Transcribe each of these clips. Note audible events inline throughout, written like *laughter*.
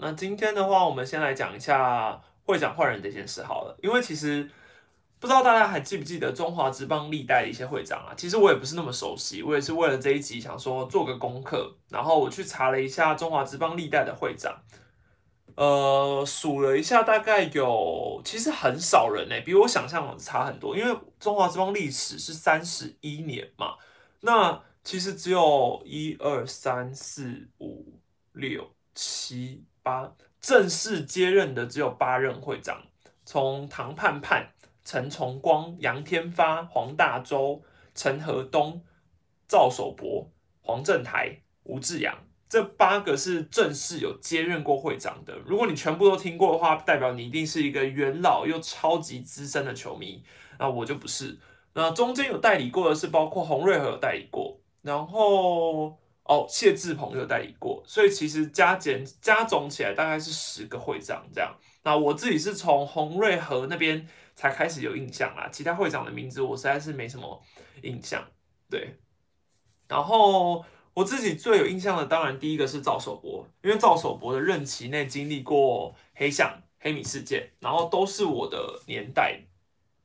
那今天的话，我们先来讲一下会长换人这件事好了，因为其实不知道大家还记不记得中华职棒历代的一些会长啊？其实我也不是那么熟悉，我也是为了这一集想说做个功课，然后我去查了一下中华职棒历代的会长，呃，数了一下，大概有其实很少人呢、比我想象的差很多，因为中华之邦历史是三十一年嘛，那其实只有一二三四五六七八，正式接任的只有八任会长，从唐盼盼、陈崇光、杨天发、黄大洲、陈和东、赵守博、黄正台、吴志阳，这八个是正式有接任过会长的。如果你全部都听过的话，代表你一定是一个元老又超级资深的球迷。那我就不是。那中间有代理过的是包括洪瑞和有代理过，然后哦谢志鹏有代理过，所以其实加减加总起来大概是十个会长这样。那我自己是从洪瑞和那边才开始有印象啦，其他会长的名字我实在是没什么印象。对，然后我自己最有印象的，当然第一个是赵守博，因为赵守博的任期内经历过黑象、黑米事件，然后都是我的年代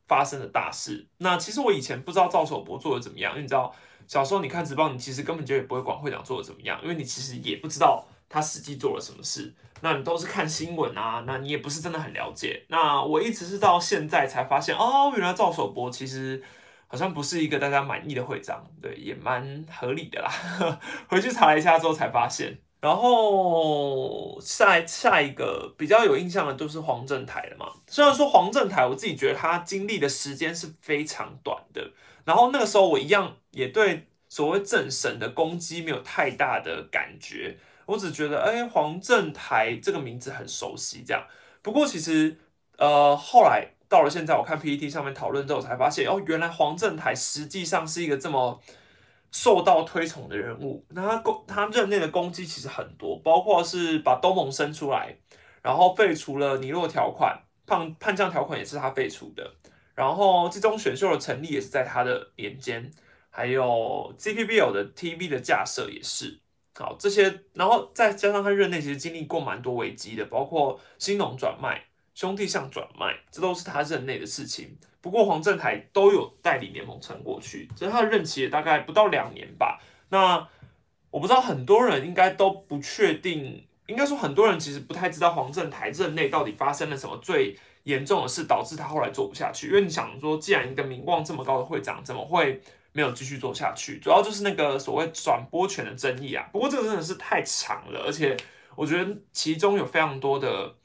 发生的大事。那其实我以前不知道赵守博做的怎么样，因为你知道小时候你看职棒，你其实根本就也不会管会长做的怎么样，因为你其实也不知道他实际做了什么事。那你都是看新闻啊，那你也不是真的很了解。那我一直是到现在才发现，哦，原来赵守博其实好像不是一个大家满意的会长，对，也蛮合理的啦。*laughs* 回去查了一下之后才发现。然后下下一个比较有印象的就是黄正台了嘛。虽然说黄正台，我自己觉得他经历的时间是非常短的。然后那个时候我一样也对所谓政神的攻击没有太大的感觉，我只觉得哎，黄正台这个名字很熟悉这样。不过其实呃后来到了现在，我看 PPT 上面讨论之后才发现，哦，原来黄正台实际上是一个这么。受到推崇的人物，那他攻他任内的攻击其实很多，包括是把东盟生出来，然后废除了尼洛条款，叛叛将条款也是他废除的，然后这种选秀的成立也是在他的年间，还有 GPBL 的 TV 的架设也是，好这些，然后再加上他任内其实经历过蛮多危机的，包括兴农转卖、兄弟象转卖，这都是他任内的事情。不过黄正台都有代理联盟撑过去，只是他的任期也大概不到两年吧。那我不知道很多人应该都不确定，应该说很多人其实不太知道黄正台任内到底发生了什么最严重的事，导致他后来做不下去。因为你想说，既然一个名望这么高的会长，怎么会没有继续做下去？主要就是那个所谓转播权的争议啊。不过这个真的是太长了，而且我觉得其中有非常多的。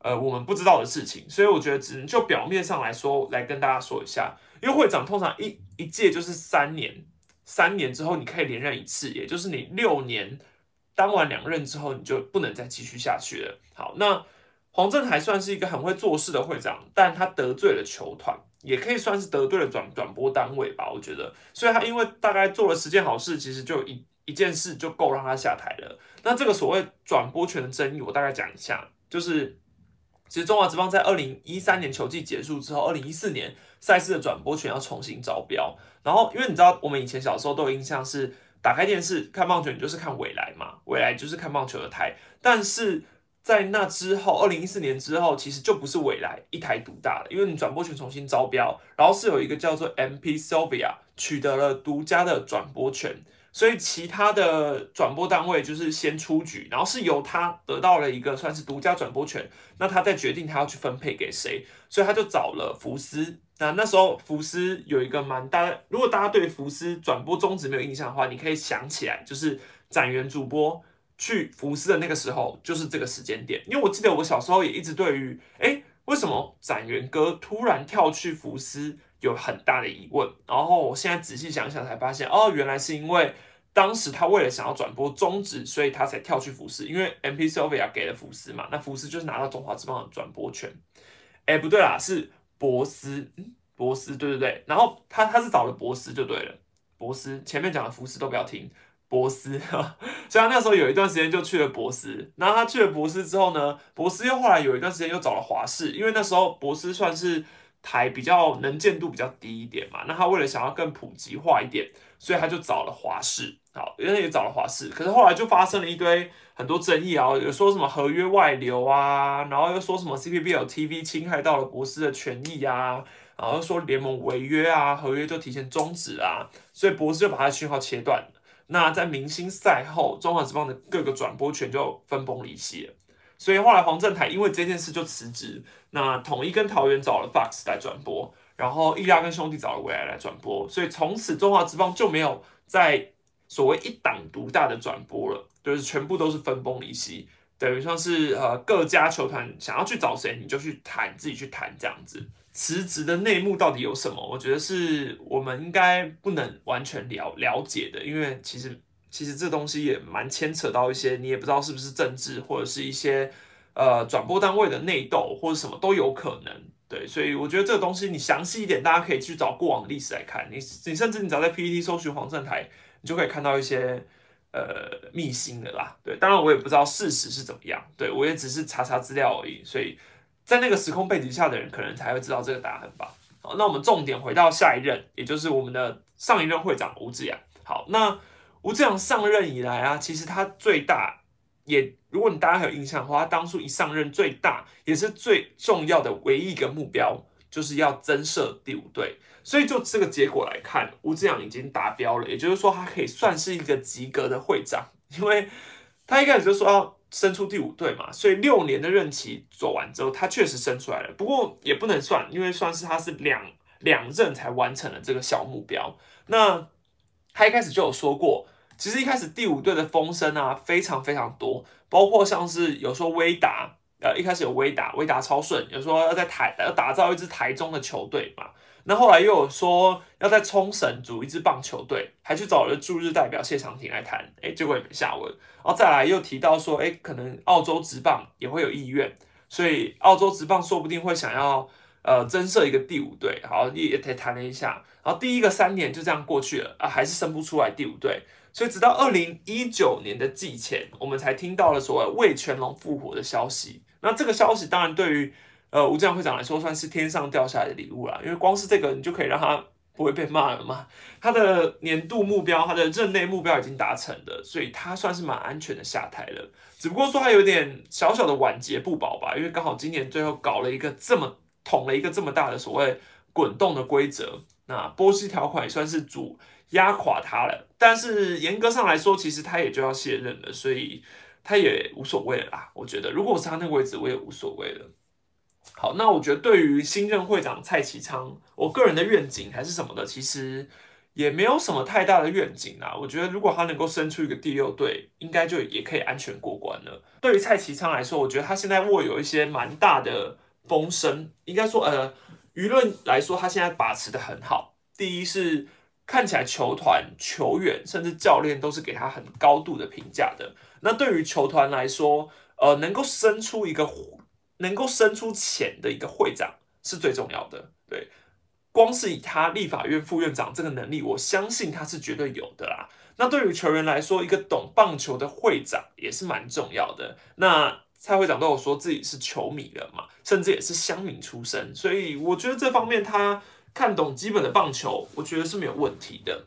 呃，我们不知道的事情，所以我觉得只能就表面上来说来跟大家说一下，因为会长通常一一届就是三年，三年之后你可以连任一次，也就是你六年当完两任之后，你就不能再继续下去了。好，那黄正还算是一个很会做事的会长，但他得罪了球团，也可以算是得罪了转转播单位吧，我觉得。所以他因为大概做了十件好事，其实就一一件事就够让他下台了。那这个所谓转播权的争议，我大概讲一下，就是。其实中华职棒在二零一三年球季结束之后，二零一四年赛事的转播权要重新招标。然后，因为你知道，我们以前小时候都有印象是打开电视看棒球，你就是看未来嘛，未来就是看棒球的台。但是在那之后，二零一四年之后，其实就不是未来一台独大了，因为你转播权重新招标，然后是有一个叫做 MP Sylvia 取得了独家的转播权。所以其他的转播单位就是先出局，然后是由他得到了一个算是独家转播权，那他再决定他要去分配给谁，所以他就找了福斯。那那时候福斯有一个蛮大，如果大家对福斯转播宗旨没有印象的话，你可以想起来，就是展元主播去福斯的那个时候，就是这个时间点。因为我记得我小时候也一直对于，哎，为什么展元哥突然跳去福斯有很大的疑问，然后我现在仔细想想才发现，哦，原来是因为。当时他为了想要转播终止，所以他才跳去福斯，因为 MP Sylvia 给了福斯嘛，那福斯就是拿到中华之邦的转播权。哎，不对啦，是博斯，嗯，博斯，对对对，然后他他是找了博斯就对了，博斯前面讲的福斯都不要听，博斯，*laughs* 所以那时候有一段时间就去了博斯，然后他去了博斯之后呢，博斯又后来有一段时间又找了华视，因为那时候博斯算是台比较能见度比较低一点嘛，那他为了想要更普及化一点，所以他就找了华视。好，因为也找了华视，可是后来就发生了一堆很多争议啊，有说什么合约外流啊，然后又说什么 CPBL TV 侵害到了博斯的权益啊，然后说联盟违约啊，合约就提前终止啊，所以博斯就把他的讯号切断。那在明星赛后，中华职棒的各个转播权就分崩离析了。所以后来黄振台因为这件事就辞职，那统一跟桃园找了 Fox 来转播，然后易拉跟兄弟找了未来来转播，所以从此中华职棒就没有在所谓一党独大的转播了，就是全部都是分崩离析，等于像是呃各家球团想要去找谁，你就去谈，自己去谈这样子。辞职的内幕到底有什么？我觉得是我们应该不能完全了了解的，因为其实其实这东西也蛮牵扯到一些，你也不知道是不是政治，或者是一些呃转播单位的内斗，或者什么都有可能。对，所以我觉得这个东西你详细一点，大家可以去找过往的历史来看。你你甚至你只要在 PPT 搜寻黄正台。你就可以看到一些呃秘辛的啦，对，当然我也不知道事实是怎么样，对我也只是查查资料而已，所以在那个时空背景下的人可能才会知道这个答案吧。好，那我们重点回到下一任，也就是我们的上一任会长吴志阳。好，那吴志阳上任以来啊，其实他最大也，如果你大家还有印象的话，他当初一上任最大也是最重要的唯一一个目标，就是要增设第五队。所以就这个结果来看，吴志阳已经达标了，也就是说他可以算是一个及格的会长，因为他一开始就说要升出第五队嘛，所以六年的任期走完之后，他确实生出来了。不过也不能算，因为算是他是两两任才完成了这个小目标。那他一开始就有说过，其实一开始第五队的风声啊非常非常多，包括像是有说威达，呃一开始有威达，威达超顺，有说要在台要打造一支台中的球队嘛。那后来又有说要在冲绳组一支棒球队，还去找了驻日代表谢长廷来谈，哎，结果也没下文。然后再来又提到说，哎，可能澳洲职棒也会有意愿，所以澳洲职棒说不定会想要呃增设一个第五队，好也也谈了一下。然后第一个三年就这样过去了啊，还是生不出来第五队，所以直到二零一九年的季前，我们才听到了所谓魏全龙复活的消息。那这个消息当然对于呃，吴志阳会长来说算是天上掉下来的礼物啦，因为光是这个你就可以让他不会被骂了嘛。他的年度目标，他的任内目标已经达成了，所以他算是蛮安全的下台了。只不过说他有点小小的晚节不保吧，因为刚好今年最后搞了一个这么捅了一个这么大的所谓滚动的规则，那波西条款也算是主压垮他了。但是严格上来说，其实他也就要卸任了，所以他也无所谓了啦。我觉得如果我是他那个位置，我也无所谓了。好，那我觉得对于新任会长蔡启昌，我个人的愿景还是什么的，其实也没有什么太大的愿景啊。我觉得如果他能够生出一个第六队，应该就也可以安全过关了。对于蔡启昌来说，我觉得他现在握有一些蛮大的风声，应该说呃，舆论来说他现在把持的很好。第一是看起来球团、球员甚至教练都是给他很高度的评价的。那对于球团来说，呃，能够生出一个。能够生出钱的一个会长是最重要的，对，光是以他立法院副院长这个能力，我相信他是绝对有的啦。那对于球员来说，一个懂棒球的会长也是蛮重要的。那蔡会长都有说自己是球迷了嘛，甚至也是乡民出身，所以我觉得这方面他看懂基本的棒球，我觉得是没有问题的。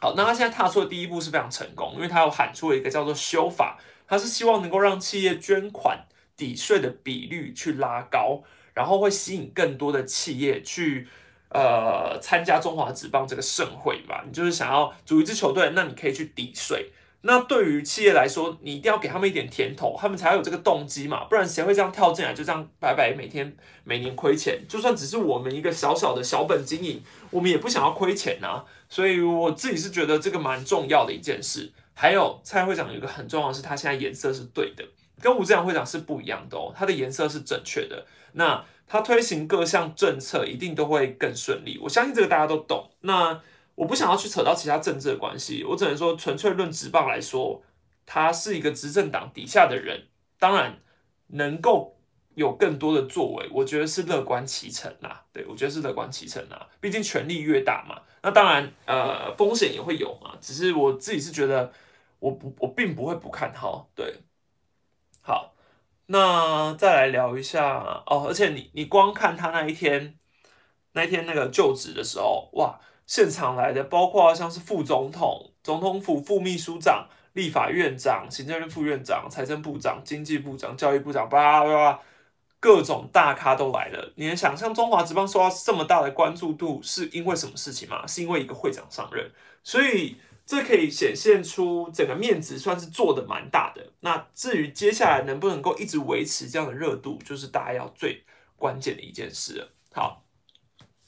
好，那他现在踏出的第一步是非常成功，因为他有喊出了一个叫做修法，他是希望能够让企业捐款。抵税的比率去拉高，然后会吸引更多的企业去呃参加中华职棒这个盛会吧。你就是想要组一支球队，那你可以去抵税。那对于企业来说，你一定要给他们一点甜头，他们才有这个动机嘛。不然谁会这样跳进来，就这样白白每天每年亏钱？就算只是我们一个小小的小本经营，我们也不想要亏钱呐。所以我自己是觉得这个蛮重要的一件事。还有蔡会长有一个很重要的是，他现在颜色是对的。跟吴志阳会长是不一样的哦，他的颜色是正确的。那他推行各项政策一定都会更顺利，我相信这个大家都懂。那我不想要去扯到其他政治的关系，我只能说纯粹论职棒来说，他是一个执政党底下的人，当然能够有更多的作为，我觉得是乐观其成啦。对我觉得是乐观其成啦，毕竟权力越大嘛，那当然呃风险也会有嘛。只是我自己是觉得，我不我并不会不看好，对。那再来聊一下哦。而且你你光看他那一天，那一天那个就职的时候，哇，现场来的包括像是副总统、总统府副秘书长、立法院长、行政院副院长、财政部长、经济部长、教育部长，叭叭叭，各种大咖都来了。你能想象中华职棒受到这么大的关注度是因为什么事情吗？是因为一个会长上任，所以这可以显现出整个面子算是做的蛮大的。那至于接下来能不能够一直维持这样的热度，就是大家要最关键的一件事了。好，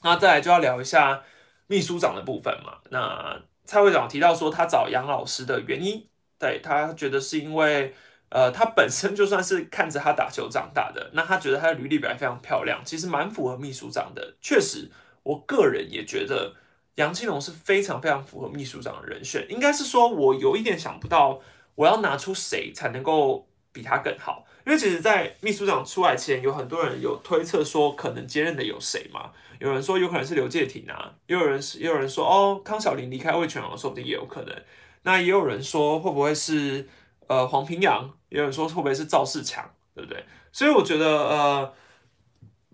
那再来就要聊一下秘书长的部分嘛。那蔡会长提到说，他找杨老师的原因，对他觉得是因为，呃，他本身就算是看着他打球长大的，那他觉得他的履历表非常漂亮，其实蛮符合秘书长的。确实，我个人也觉得杨青龙是非常非常符合秘书长的人选。应该是说，我有一点想不到，我要拿出谁才能够比他更好。因为其实，在秘书长出来前，有很多人有推测说，可能接任的有谁嘛？有人说有可能是刘介廷啊，也有人是也有人说哦，康小林离开魏全龙，说不定也有可能。那也有人说会不会是呃黄平阳？也有人说会不会是赵世强？对不对？所以我觉得呃，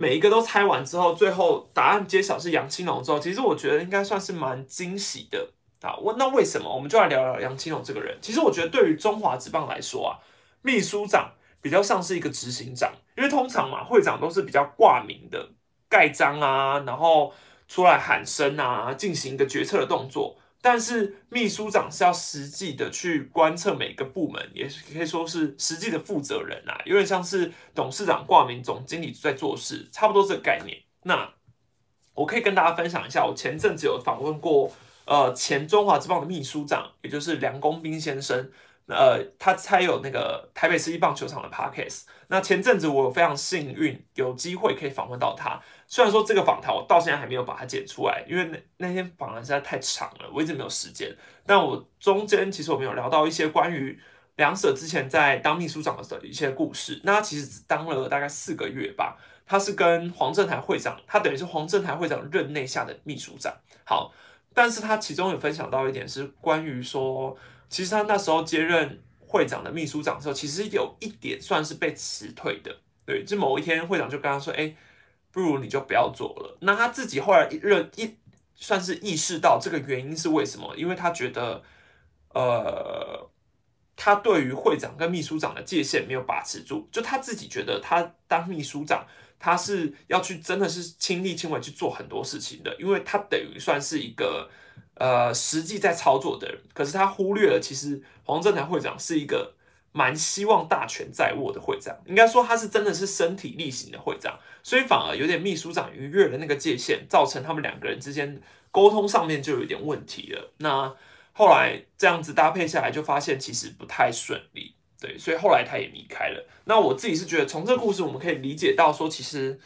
每一个都猜完之后，最后答案揭晓是杨青龙之后，其实我觉得应该算是蛮惊喜的啊。问那为什么？我们就来聊聊杨青龙这个人。其实我觉得对于中华职棒来说啊，秘书长比较像是一个执行长，因为通常嘛，会长都是比较挂名的。盖章啊，然后出来喊声啊，进行一个决策的动作。但是秘书长是要实际的去观测每个部门，也可以说是实际的负责人啊，有点像是董事长挂名，总经理在做事，差不多这个概念。那我可以跟大家分享一下，我前阵子有访问过呃前中华之棒的秘书长，也就是梁公斌先生。呃，他才有那个台北市一棒球场的 podcast。那前阵子我非常幸运，有机会可以访问到他。虽然说这个访谈我到现在还没有把它剪出来，因为那那天访谈实在太长了，我一直没有时间。但我中间其实我们有聊到一些关于梁舍之前在当秘书长的时候一些故事。那他其实只当了大概四个月吧。他是跟黄正台会长，他等于是黄正台会长任内下的秘书长。好，但是他其中有分享到一点是关于说。其实他那时候接任会长的秘书长的时候，其实有一点算是被辞退的。对，就某一天会长就跟他说：“哎，不如你就不要做了。”那他自己后来认一算是意识到这个原因是为什么？因为他觉得，呃，他对于会长跟秘书长的界限没有把持住。就他自己觉得，他当秘书长，他是要去真的是亲力亲为去做很多事情的，因为他等于算是一个。呃，实际在操作的人，可是他忽略了，其实黄正台会长是一个蛮希望大权在握的会长，应该说他是真的是身体力行的会长，所以反而有点秘书长逾越了那个界限，造成他们两个人之间沟通上面就有点问题了。那后来这样子搭配下来，就发现其实不太顺利，对，所以后来他也离开了。那我自己是觉得，从这个故事我们可以理解到，说其实。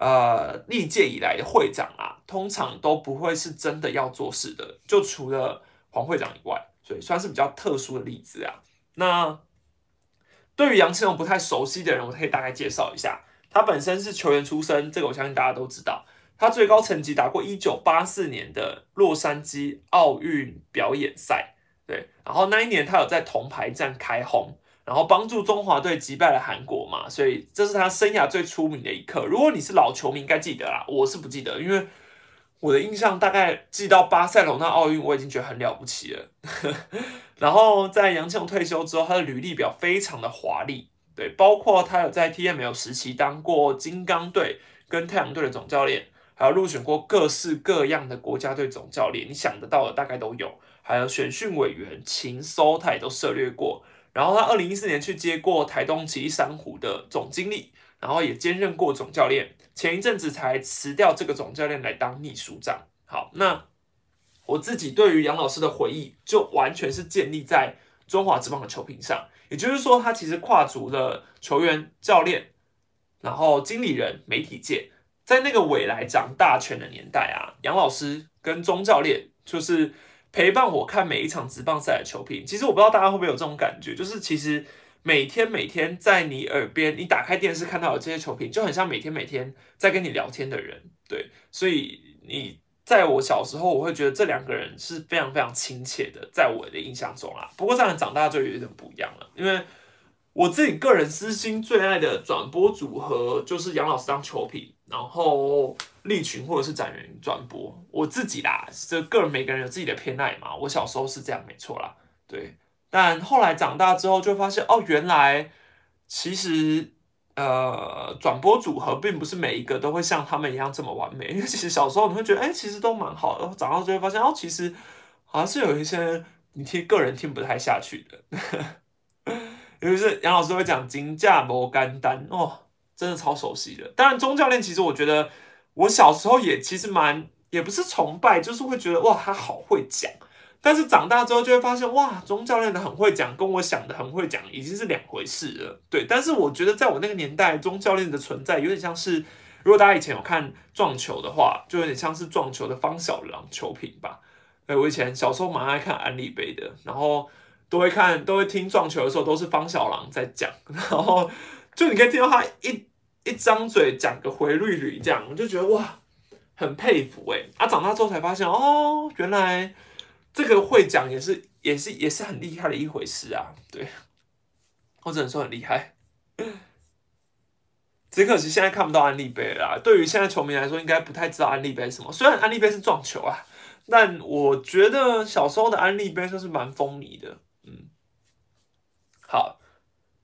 呃，历届以来的会长啊，通常都不会是真的要做事的，就除了黄会长以外，所以算是比较特殊的例子啊。那对于杨庆龙不太熟悉的人，我可以大概介绍一下，他本身是球员出身，这个我相信大家都知道。他最高成绩打过一九八四年的洛杉矶奥运表演赛，对，然后那一年他有在铜牌战开轰。然后帮助中华队击败了韩国嘛，所以这是他生涯最出名的一刻。如果你是老球迷，应该记得啦。我是不记得，因为我的印象大概记到巴塞罗那奥运，我已经觉得很了不起了。然后在杨庆退休之后，他的履历表非常的华丽，对，包括他有在 TML 时期当过金刚队跟太阳队的总教练，还有入选过各式各样的国家队总教练，你想得到的大概都有，还有选训委员、情搜他也都涉猎过。然后他二零一四年去接过台东奇异珊瑚的总经理，然后也兼任过总教练。前一阵子才辞掉这个总教练来当秘书长。好，那我自己对于杨老师的回忆，就完全是建立在中华职棒的球评上。也就是说，他其实跨足了球员、教练，然后经理人、媒体界，在那个未来掌大权的年代啊，杨老师跟钟教练就是。陪伴我看每一场直棒赛的球评，其实我不知道大家会不会有这种感觉，就是其实每天每天在你耳边，你打开电视看到的这些球评，就很像每天每天在跟你聊天的人，对，所以你在我小时候，我会觉得这两个人是非常非常亲切的，在我的印象中啊。不过这样长大就有点不一样了，因为我自己个人私心最爱的转播组合就是杨老师当球皮，然后利群或者是展员转播。我自己啦，这个人每个人有自己的偏爱嘛。我小时候是这样，没错啦，对。但后来长大之后就发现，哦，原来其实呃，转播组合并不是每一个都会像他们一样这么完美。因为其实小时候你会觉得，哎，其实都蛮好的。长大之后发现，哦，其实好像是有一些你听个人听不太下去的。*laughs* 尤其是杨老师会讲“金价摩干丹”哦，真的超熟悉的。当然，钟教练其实我觉得我小时候也其实蛮，也不是崇拜，就是会觉得哇，他好会讲。但是长大之后就会发现，哇，钟教练的很会讲，跟我想的很会讲已经是两回事了。对，但是我觉得在我那个年代，钟教练的存在有点像是，如果大家以前有看撞球的话，就有点像是撞球的方小郎球评吧。哎，我以前小时候蛮爱看安利杯的，然后都会看，都会听撞球的 *laughs* 时候都是方小郎在讲，然后就你可以听到他一一张嘴讲个回绿绿这样，我就觉得哇，很佩服哎。啊，长大之后才发现，哦，原来。这个会讲也是也是也是很厉害的一回事啊，对，*laughs* 我只能说很厉害。*laughs* 只可惜现在看不到安利杯了。对于现在球迷来说，应该不太知道安利杯什么。虽然安利杯是撞球啊，但我觉得小时候的安利杯算是蛮风靡的。嗯，好，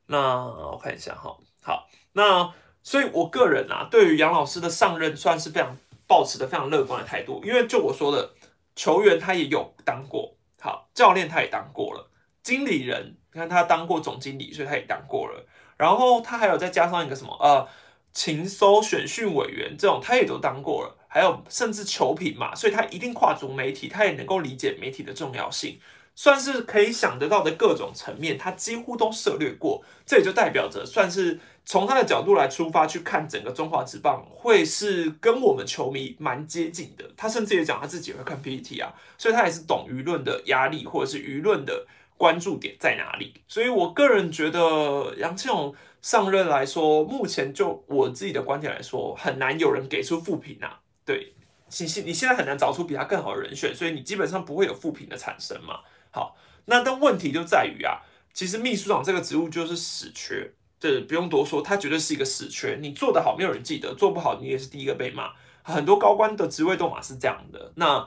那我看一下哈，好，那所以我个人啊，对于杨老师的上任算是非常保持的非常乐观的态度，因为就我说的。球员他也有当过，好教练他也当过了，经理人你看他当过总经理，所以他也当过了。然后他还有再加上一个什么呃，情搜选训委员这种，他也都当过了。还有甚至球品嘛，所以他一定跨足媒体，他也能够理解媒体的重要性，算是可以想得到的各种层面，他几乎都涉略过。这也就代表着算是。从他的角度来出发去看整个中华职棒，会是跟我们球迷蛮接近的。他甚至也讲他自己会看 PPT 啊，所以他也是懂舆论的压力或者是舆论的关注点在哪里。所以我个人觉得杨庆勇上任来说，目前就我自己的观点来说，很难有人给出负评啊。对，你现你现在很难找出比他更好的人选，所以你基本上不会有负评的产生嘛。好，那但问题就在于啊，其实秘书长这个职务就是死缺。这不用多说，他绝对是一个死缺。你做得好，没有人记得；做不好，你也是第一个被骂。很多高官的职位都嘛是这样的。那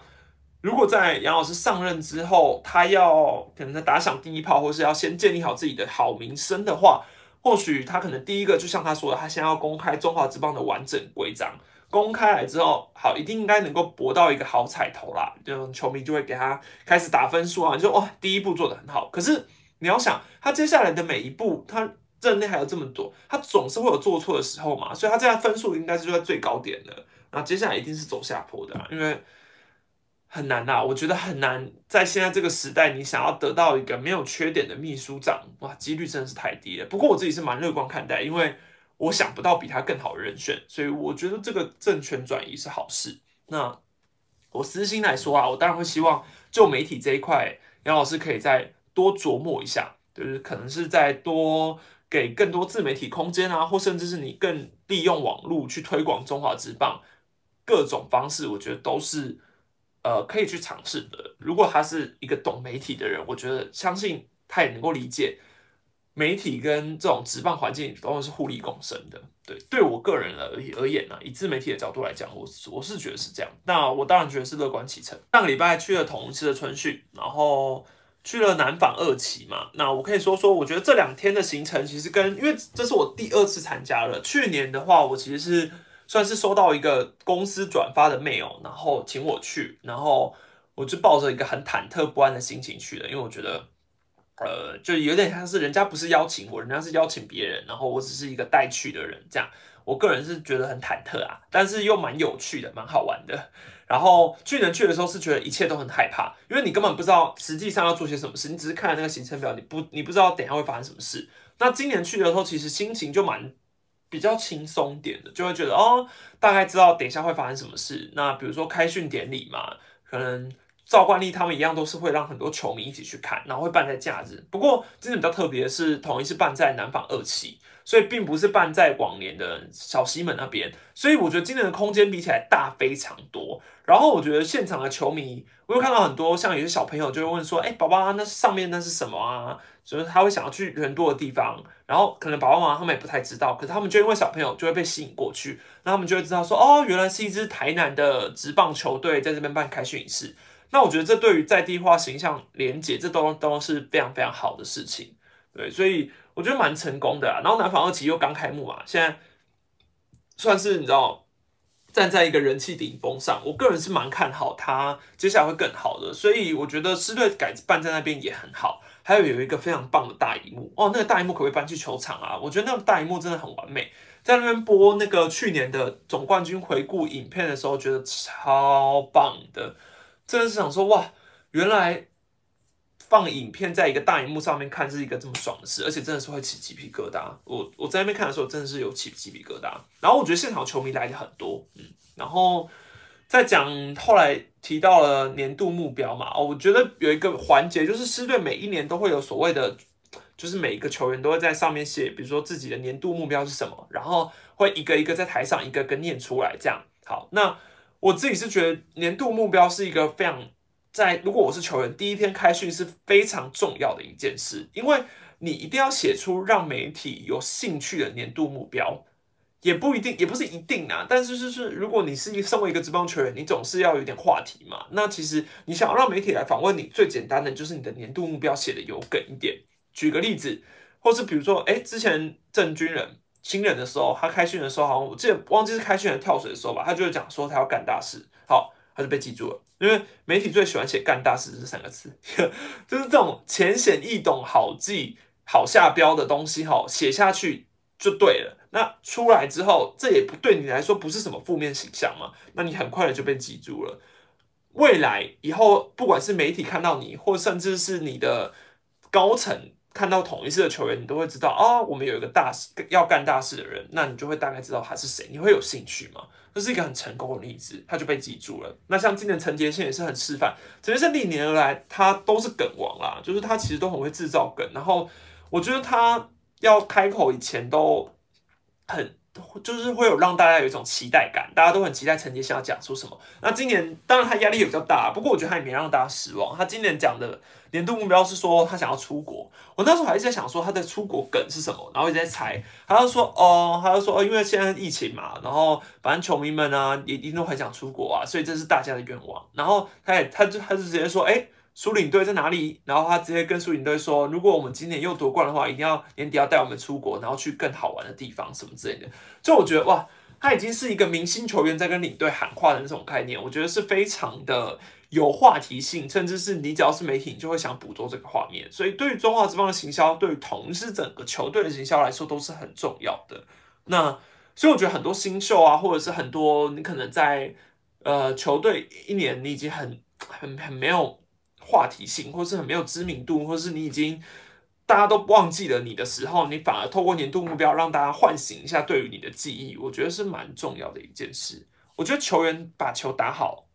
如果在杨老师上任之后，他要可能在打响第一炮，或是要先建立好自己的好名声的话，或许他可能第一个就像他说的，他先要公开中华之邦的完整规章。公开来之后，好，一定应该能够博到一个好彩头啦。就球迷就会给他开始打分数啊，就哇，第一步做得很好。可是你要想，他接下来的每一步，他。任内还有这么多，他总是会有做错的时候嘛，所以他这样分数应该是就在最高点的，那接下来一定是走下坡的，因为很难呐，我觉得很难，在现在这个时代，你想要得到一个没有缺点的秘书长，哇，几率真的是太低了。不过我自己是蛮乐观看待，因为我想不到比他更好的人选，所以我觉得这个政权转移是好事。那我私心来说啊，我当然会希望就媒体这一块，杨老师可以再多琢磨一下，就是可能是在多。给更多自媒体空间啊，或甚至是你更利用网络去推广中华职棒，各种方式，我觉得都是呃可以去尝试的。如果他是一个懂媒体的人，我觉得相信他也能够理解媒体跟这种职棒环境都是互利共生的。对，对我个人而而言呢，以自媒体的角度来讲，我我是觉得是这样。那我当然觉得是乐观其成。上个礼拜去了同一次的春训，然后。去了南纺二期嘛，那我可以说说，我觉得这两天的行程其实跟，因为这是我第二次参加了。去年的话，我其实是算是收到一个公司转发的 mail，然后请我去，然后我就抱着一个很忐忑不安的心情去的，因为我觉得，呃，就有点像是人家不是邀请我，人家是邀请别人，然后我只是一个带去的人，这样，我个人是觉得很忐忑啊，但是又蛮有趣的，蛮好玩的。然后去年去的时候是觉得一切都很害怕，因为你根本不知道实际上要做些什么事，你只是看那个行程表，你不你不知道等下会发生什么事。那今年去的时候，其实心情就蛮比较轻松点的，就会觉得哦，大概知道等一下会发生什么事。那比如说开训典礼嘛，可能赵冠例他们一样都是会让很多球迷一起去看，然后会办在假日。不过今年比较特别的是，统一是办在南纺二期。所以并不是办在广联的小西门那边，所以我觉得今年的空间比起来大非常多。然后我觉得现场的球迷，我有看到很多像有些小朋友就会问说：“哎，宝宝，那上面那是什么啊？”就是他会想要去人多的地方，然后可能爸爸妈妈他们也不太知道，可是他们就因为小朋友就会被吸引过去，那他们就会知道说：“哦，原来是一支台南的职棒球队在这边办开训仪式。”那我觉得这对于在地化形象连接，这都都是非常非常好的事情。对，所以我觉得蛮成功的。然后南方二期又刚开幕嘛，现在算是你知道站在一个人气顶峰上，我个人是蛮看好它接下来会更好的。所以我觉得狮队改办在那边也很好。还有有一个非常棒的大荧幕哦，那个大荧幕可不可以搬去球场啊？我觉得那个大荧幕真的很完美，在那边播那个去年的总冠军回顾影片的时候，觉得超棒的。真的是想说哇，原来放影片在一个大荧幕上面看是一个这么爽的事，而且真的是会起鸡皮疙瘩。我我在那边看的时候，真的是有起鸡皮疙瘩。然后我觉得现场球迷来的很多，嗯，然后再讲后来提到了年度目标嘛，哦，我觉得有一个环节就是狮队每一年都会有所谓的，就是每一个球员都会在上面写，比如说自己的年度目标是什么，然后会一个一个在台上一个个念出来，这样好那。我自己是觉得年度目标是一个非常在，如果我是球员，第一天开训是非常重要的一件事，因为你一定要写出让媒体有兴趣的年度目标，也不一定，也不是一定啊。但是就是如果你是身为一个职棒球员，你总是要有点话题嘛。那其实你想要让媒体来访问你，最简单的就是你的年度目标写的有梗一点。举个例子，或是比如说，哎，之前郑军人。新人的时候，他开训的时候，好像我记得忘记是开训还是跳水的时候吧，他就讲说他要干大事，好，他就被记住了。因为媒体最喜欢写“干大事”这三个字，*laughs* 就是这种浅显易懂、好记、好下标的东西，哈，写下去就对了。那出来之后，这也不对你来说不是什么负面形象嘛？那你很快的就被记住了。未来以后，不管是媒体看到你，或甚至是你的高层。看到同一次的球员，你都会知道啊，我们有一个大事要干大事的人，那你就会大概知道他是谁，你会有兴趣吗？这是一个很成功的例子，他就被记住了。那像今年陈杰宪也是很示范，陈杰宪历年而来他都是梗王啦，就是他其实都很会制造梗，然后我觉得他要开口以前都很。就是会有让大家有一种期待感，大家都很期待陈杰想要讲出什么。那今年当然他压力也比较大，不过我觉得他也没让大家失望。他今年讲的年度目标是说他想要出国。我那时候还是在想说他的出国梗是什么，然后一直在猜。他就说哦，他就说哦，因为现在疫情嘛，然后反正球迷们呢也一定都很想出国啊，所以这是大家的愿望。然后他也他就他就直接说哎。苏领队在哪里？然后他直接跟苏领队说：“如果我们今年又夺冠的话，一定要年底要带我们出国，然后去更好玩的地方，什么之类的。”就我觉得哇，他已经是一个明星球员在跟领队喊话的那种概念，我觉得是非常的有话题性，甚至是你只要是媒体，你就会想捕捉这个画面。所以对于中华之邦的行销，对于同是整个球队的行销来说，都是很重要的。那所以我觉得很多新秀啊，或者是很多你可能在呃球队一年，你已经很很很没有。话题性，或是很没有知名度，或是你已经大家都忘记了你的时候，你反而透过年度目标让大家唤醒一下对于你的记忆，我觉得是蛮重要的一件事。我觉得球员把球打好，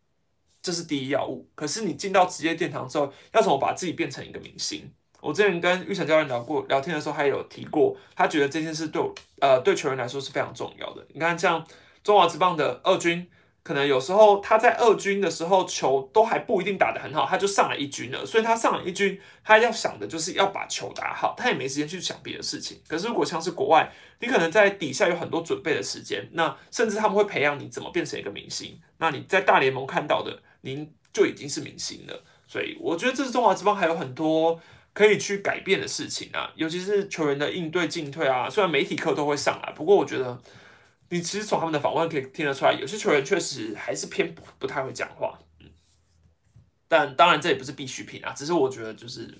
这是第一要务。可是你进到职业殿堂之后，要怎么把自己变成一个明星？我之前跟玉成教练聊过聊天的时候，他有提过，他觉得这件事对我呃对球员来说是非常重要的。你看，像中华职棒的二军。可能有时候他在二军的时候球都还不一定打得很好，他就上了一军了。所以他上了一军，他要想的就是要把球打好，他也没时间去想别的事情。可是如果像是国外，你可能在底下有很多准备的时间，那甚至他们会培养你怎么变成一个明星。那你在大联盟看到的，您就已经是明星了。所以我觉得这是中华之邦还有很多可以去改变的事情啊，尤其是球员的应对进退啊。虽然媒体课都会上来，不过我觉得。你其实从他们的访问可以听得出来，有些球员确实还是偏不不太会讲话，嗯，但当然这也不是必需品啊，只是我觉得就是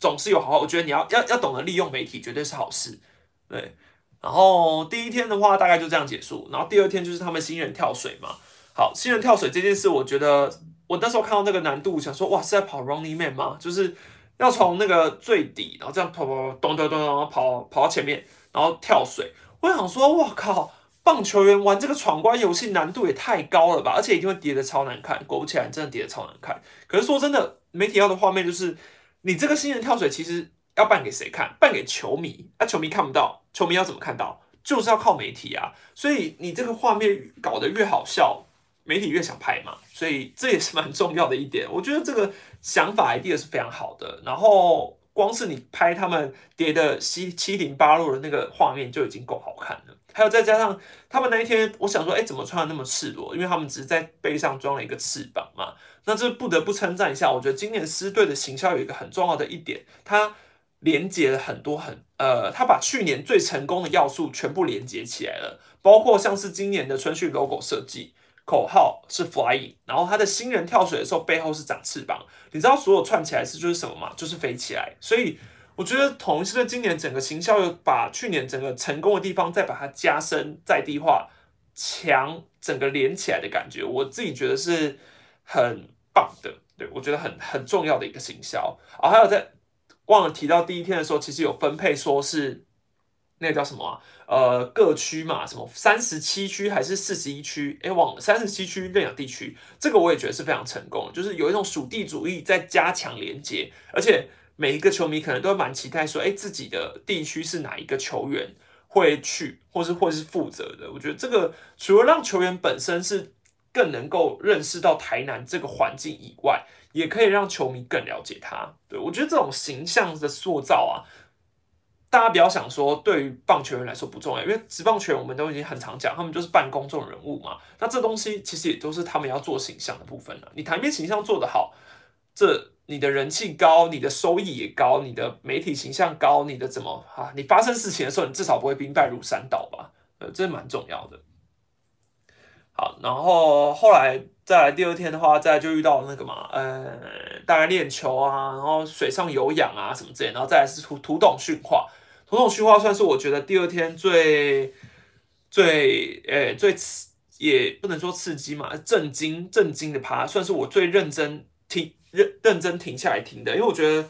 总是有好好，我觉得你要要要懂得利用媒体，绝对是好事，对。然后第一天的话大概就这样结束，然后第二天就是他们新人跳水嘛。好，新人跳水这件事，我觉得我那时候看到那个难度，想说哇是在跑 Running Man 吗？就是要从那个最底，然后这样跑跑咚咚咚咚跑跑到前面，然后跳水。我想说，哇靠！棒球员玩这个闯关游戏难度也太高了吧，而且一定会叠的超难看。果不其然，真的叠的超难看。可是说真的，媒体要的画面就是你这个新人跳水，其实要办给谁看？办给球迷，那球迷看不到，球迷要怎么看到？就是要靠媒体啊。所以你这个画面搞得越好笑，媒体越想拍嘛。所以这也是蛮重要的一点。我觉得这个想法 idea 是非常好的。然后光是你拍他们叠的七七零八落的那个画面就已经够好看了。还有再加上他们那一天，我想说，哎，怎么穿的那么赤裸？因为他们只是在背上装了一个翅膀嘛。那这不得不称赞一下，我觉得今年狮队的行销有一个很重要的一点，它连接了很多很呃，它把去年最成功的要素全部连接起来了，包括像是今年的春训 logo 设计，口号是 flying，然后他的新人跳水的时候背后是长翅膀，你知道所有串起来是就是什么吗？就是飞起来，所以。我觉得同时的今年整个行销又把去年整个成功的地方再把它加深在地化，强整个连起来的感觉，我自己觉得是很棒的。对我觉得很很重要的一个行销。哦，还有在忘了提到第一天的时候，其实有分配说是那个叫什么啊？呃，各区嘛，什么三十七区还是四十一区？哎，忘了三十七区认养地区，这个我也觉得是非常成功，就是有一种属地主义在加强连接，而且。每一个球迷可能都蛮期待说，哎，自己的地区是哪一个球员会去，或是或是负责的。我觉得这个除了让球员本身是更能够认识到台南这个环境以外，也可以让球迷更了解他。对我觉得这种形象的塑造啊，大家不要想说对于棒球员来说不重要，因为职棒球员我们都已经很常讲，他们就是半公众人物嘛。那这东西其实也都是他们要做形象的部分了。你台面形象做得好，这。你的人气高，你的收益也高，你的媒体形象高，你的怎么啊？你发生事情的时候，你至少不会兵败如山倒吧？呃，这蛮重要的。好，然后后来再来第二天的话，再就遇到那个嘛，呃，大概练球啊，然后水上有氧啊什么之类，然后再来是土土董训话，土董训话算是我觉得第二天最最呃最刺，也不能说刺激嘛，震惊震惊的趴，算是我最认真听。认认真停下来听的，因为我觉得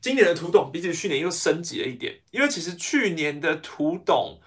今年的图董比起去年又升级了一点。因为其实去年的图董，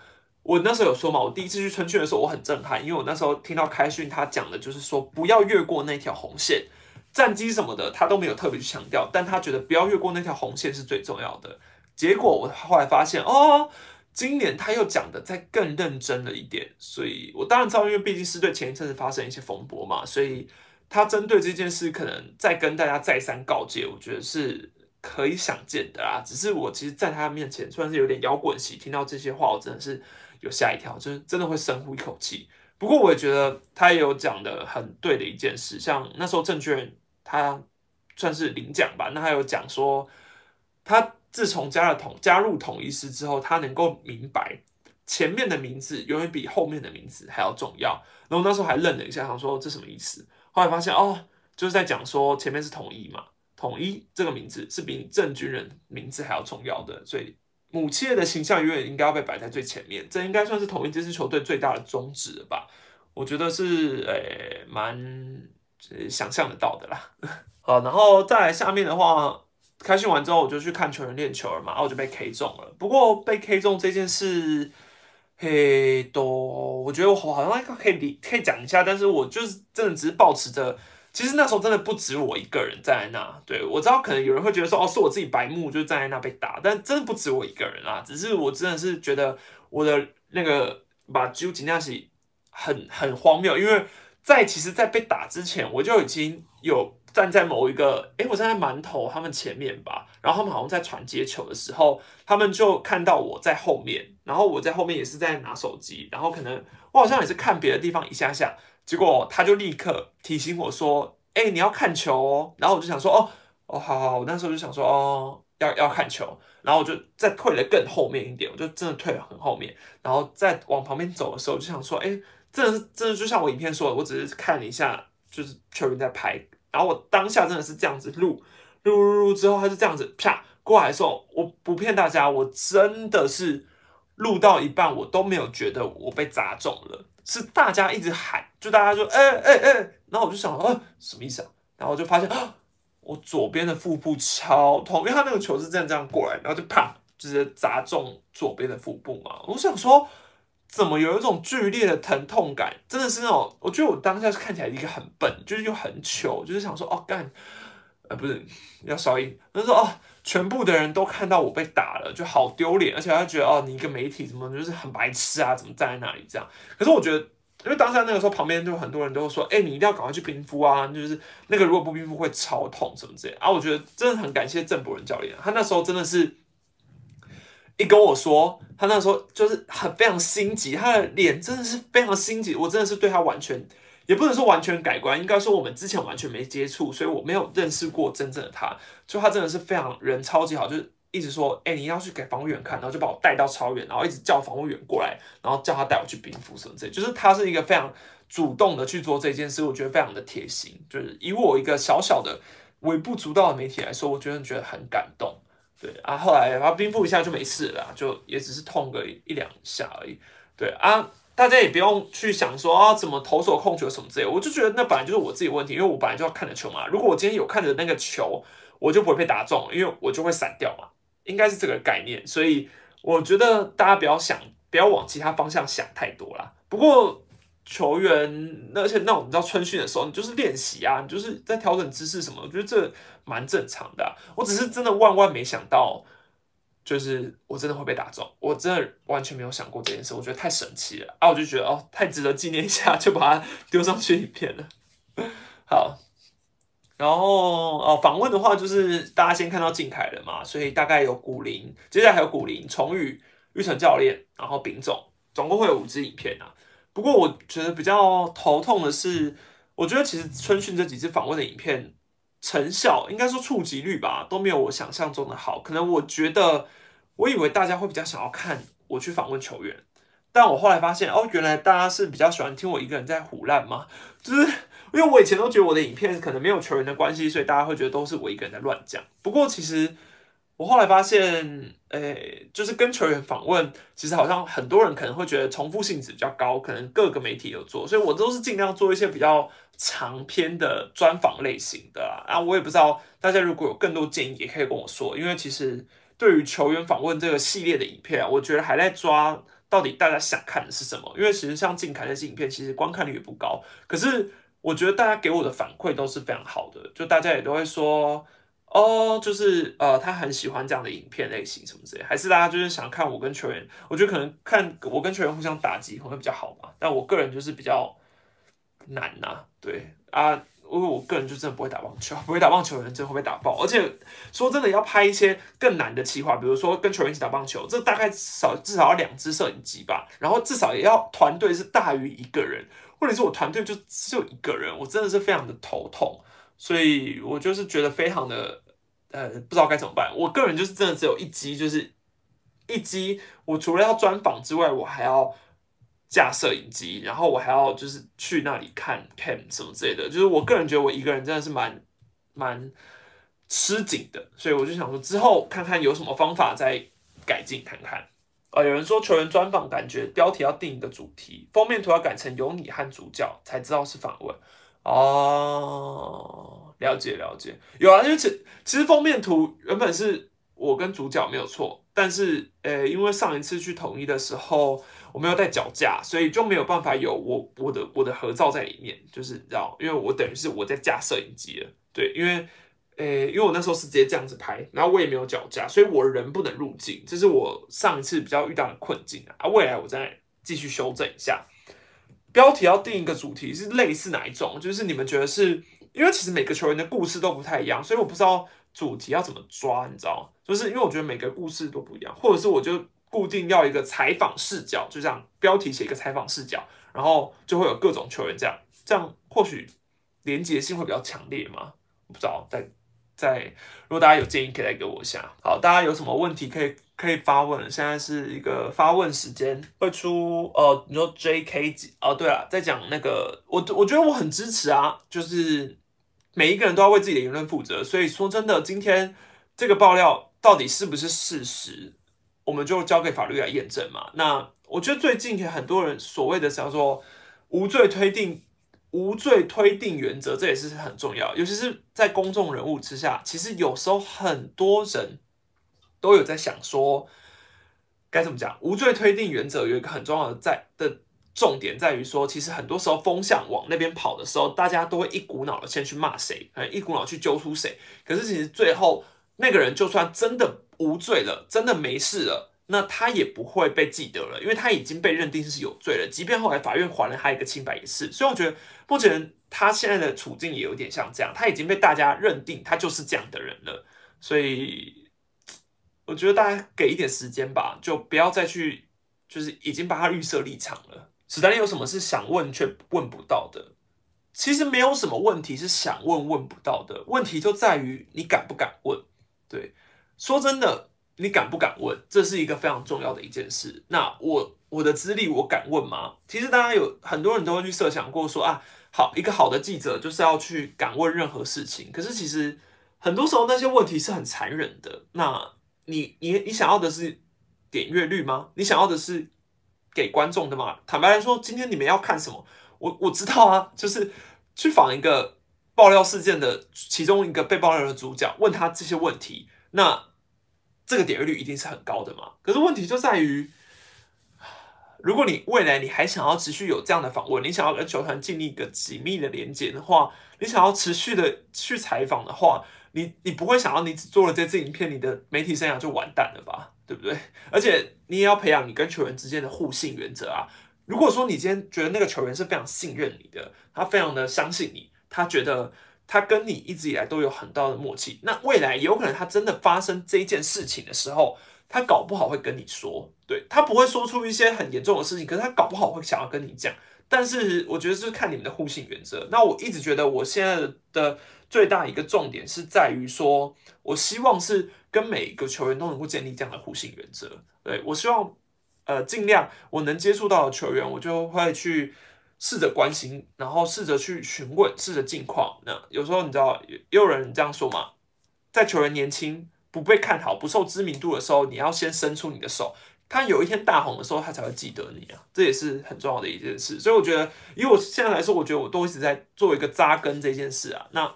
我那时候有说嘛，我第一次去春训的时候我很震撼，因为我那时候听到开训他讲的就是说不要越过那条红线，战机什么的他都没有特别去强调，但他觉得不要越过那条红线是最重要的。结果我后来发现哦，今年他又讲的再更认真了一点，所以我当然知道，因为毕竟是对前一阵子发生一些风波嘛，所以。他针对这件事，可能再跟大家再三告诫，我觉得是可以想见的啦。只是我其实，在他面前，算是有点摇滚系，听到这些话，我真的是有吓一跳，就是真的会深呼一口气。不过，我也觉得他也有讲的很对的一件事，像那时候证券他算是领奖吧，那他有讲说，他自从加了统加入统一师之后，他能够明白前面的名字永远比后面的名字还要重要。然后那时候还愣了一下，想说这什么意思？后来发现哦，就是在讲说前面是统一嘛，统一这个名字是比正军人名字还要重要的，所以母企业的形象永远应该要被摆在最前面，这应该算是统一这支球队最大的宗旨了吧？我觉得是诶蛮想象得到的啦。*laughs* 好，然后再来下面的话，开训完之后我就去看球员练球了嘛，然后我就被 K 中了。不过被 K 中这件事。嘿，都，我觉得我好像可以理可以讲一下，但是我就是真的只是保持着，其实那时候真的不止我一个人站在那，对我知道可能有人会觉得说，哦，是我自己白目，就站在那被打，但真的不止我一个人啊，只是我真的是觉得我的那个把揪紧那是很很荒谬，因为在其实，在被打之前，我就已经有。站在某一个，诶，我站在馒头他们前面吧，然后他们好像在传接球的时候，他们就看到我在后面，然后我在后面也是在拿手机，然后可能我好像也是看别的地方一下下，结果他就立刻提醒我说，诶，你要看球哦，然后我就想说，哦，哦，好好，我那时候就想说，哦，要要看球，然后我就再退了更后面一点，我就真的退了很后面，然后再往旁边走的时候，就想说，诶，真的是真的就像我影片说的，我只是看了一下，就是球员在拍。然后我当下真的是这样子录，录录录之后，他是这样子啪过来的时候，我不骗大家，我真的是录到一半，我都没有觉得我被砸中了，是大家一直喊，就大家说哎哎哎，然后我就想呃什么意思啊？然后我就发现啊，我左边的腹部超痛，因为他那个球是这样这样过来，然后就啪直接砸中左边的腹部嘛，我想说。怎么有一种剧烈的疼痛感？真的是那种，我觉得我当下是看起来一个很笨，就是又很糗，就是想说哦干，呃，不是要消音，他说哦，全部的人都看到我被打了，就好丢脸，而且他觉得哦，你一个媒体怎么就是很白痴啊，怎么站在那里这样？可是我觉得，因为当下那个时候旁边就很多人都说，哎，你一定要赶快去冰敷啊，就是那个如果不冰敷会超痛什么之类啊。我觉得真的很感谢郑博仁教练，他那时候真的是。一跟我说，他那时候就是很非常心急，他的脸真的是非常心急，我真的是对他完全也不能说完全改观，应该说我们之前完全没接触，所以我没有认识过真正的他，就他真的是非常人超级好，就是一直说，哎，你要去给防务员看，然后就把我带到超远，然后一直叫防务员过来，然后叫他带我去冰敷什么之类，就是他是一个非常主动的去做这件事，我觉得非常的贴心，就是以我一个小小的微不足道的媒体来说，我觉得觉得很感动。对啊，后来然后冰敷一下就没事了，就也只是痛个一两下而已。对啊，大家也不用去想说啊怎么投手控球什么之类，我就觉得那本来就是我自己问题，因为我本来就要看着球嘛。如果我今天有看着那个球，我就不会被打中，因为我就会散掉嘛，应该是这个概念。所以我觉得大家不要想，不要往其他方向想太多啦。不过。球员，而且那我们知道春训的时候，你就是练习啊，你就是在调整姿势什么，我觉得这蛮正常的。我只是真的万万没想到，就是我真的会被打中，我真的完全没有想过这件事，我觉得太神奇了啊！我就觉得哦，太值得纪念一下，*laughs* 就把它丢上去影片了。好，然后哦，访问的话就是大家先看到靖凯了嘛，所以大概有古林，接下来还有古林、崇宇、玉成教练，然后丙总，总共会有五支影片啊。不过我觉得比较头痛的是，我觉得其实春训这几次访问的影片成效，应该说触及率吧，都没有我想象中的好。可能我觉得，我以为大家会比较想要看我去访问球员，但我后来发现，哦，原来大家是比较喜欢听我一个人在胡乱嘛。就是因为我以前都觉得我的影片可能没有球员的关系，所以大家会觉得都是我一个人在乱讲。不过其实。我后来发现，诶，就是跟球员访问，其实好像很多人可能会觉得重复性质比较高，可能各个媒体有做，所以我都是尽量做一些比较长篇的专访类型的啊。我也不知道大家如果有更多建议，也可以跟我说，因为其实对于球员访问这个系列的影片，我觉得还在抓到底大家想看的是什么。因为其实像近凯那些影片，其实观看率也不高，可是我觉得大家给我的反馈都是非常好的，就大家也都会说。哦，就是呃，他很喜欢这样的影片类型什么之类，还是大家就是想看我跟球员？我觉得可能看我跟球员互相打击可能会比较好嘛。但我个人就是比较难呐，对啊，因为我个人就真的不会打棒球，*laughs* 不会打棒球的人真的会被打爆。而且说真的，要拍一些更难的企划，比如说跟球员一起打棒球，这大概少至少要两支摄影机吧，然后至少也要团队是大于一个人，或者是我团队就只有一个人，我真的是非常的头痛。所以我就是觉得非常的。呃，不知道该怎么办。我个人就是真的只有一机，就是一机。我除了要专访之外，我还要架摄影机，然后我还要就是去那里看 cam 什么之类的。就是我个人觉得我一个人真的是蛮蛮吃紧的，所以我就想说之后看看有什么方法再改进看看。啊，有人说球员专访感觉标题要定一个主题，封面图要改成有你和主角，才知道是访问。哦，了解了解，有啊，因为其其实封面图原本是我跟主角没有错，但是呃，因为上一次去统一的时候我没有带脚架，所以就没有办法有我我的我的合照在里面，就是知道，因为我等于是我在架摄影机了，对，因为呃，因为我那时候是直接这样子拍，然后我也没有脚架，所以我人不能入镜，这是我上一次比较遇到的困境啊，未来我再继续修正一下。标题要定一个主题是类似哪一种？就是你们觉得是因为其实每个球员的故事都不太一样，所以我不知道主题要怎么抓，你知道？就是因为我觉得每个故事都不一样，或者是我就固定要一个采访视角，就这样标题写一个采访视角，然后就会有各种球员这样，这样或许连结性会比较强烈嘛？我不知道，在在如果大家有建议可以再给我一下。好，大家有什么问题可以？可以发问，现在是一个发问时间，会出呃，你说 J K 几哦？对了，在讲那个，我我觉得我很支持啊，就是每一个人都要为自己的言论负责。所以说真的，今天这个爆料到底是不是事实，我们就交给法律来验证嘛。那我觉得最近很多人所谓的叫做无罪推定、无罪推定原则，这也是很重要，尤其是在公众人物之下，其实有时候很多人。都有在想说该怎么讲，无罪推定原则有一个很重要的在的重点在于说，其实很多时候风向往那边跑的时候，大家都会一股脑的先去骂谁，一股脑去揪出谁。可是其实最后那个人就算真的无罪了，真的没事了，那他也不会被记得了，因为他已经被认定是有罪了。即便后来法院还了他一个清白也是。所以我觉得目前他现在的处境也有点像这样，他已经被大家认定他就是这样的人了。所以我觉得大家给一点时间吧，就不要再去，就是已经把他预设立场了。史丹利有什么是想问却问不到的？其实没有什么问题是想问问不到的，问题就在于你敢不敢问。对，说真的，你敢不敢问，这是一个非常重要的一件事。那我我的资历，我敢问吗？其实大家有很多人都会去设想过说啊，好一个好的记者就是要去敢问任何事情。可是其实很多时候那些问题是很残忍的。那你你你想要的是点阅率吗？你想要的是？给观众的嘛，坦白来说，今天你们要看什么？我我知道啊，就是去访一个爆料事件的其中一个被爆料的主角，问他这些问题，那这个点阅率一定是很高的嘛。可是问题就在于，如果你未来你还想要持续有这样的访问，你想要跟球团建立一个紧密的连接的话，你想要持续的去采访的话，你你不会想要你只做了这支影片，你的媒体生涯就完蛋了吧？对不对？而且你也要培养你跟球员之间的互信原则啊。如果说你今天觉得那个球员是非常信任你的，他非常的相信你，他觉得他跟你一直以来都有很大的默契，那未来有可能他真的发生这一件事情的时候，他搞不好会跟你说，对他不会说出一些很严重的事情，可是他搞不好会想要跟你讲。但是我觉得是看你们的互信原则。那我一直觉得我现在的最大一个重点是在于说，我希望是。跟每一个球员都能够建立这样的互信原则，对我希望，呃，尽量我能接触到的球员，我就会去试着关心，然后试着去询问，试着近况。那有时候你知道，也有人这样说嘛，在球员年轻、不被看好、不受知名度的时候，你要先伸出你的手，他有一天大红的时候，他才会记得你啊，这也是很重要的一件事。所以我觉得，以我现在来说，我觉得我都一直在做一个扎根这件事啊。那。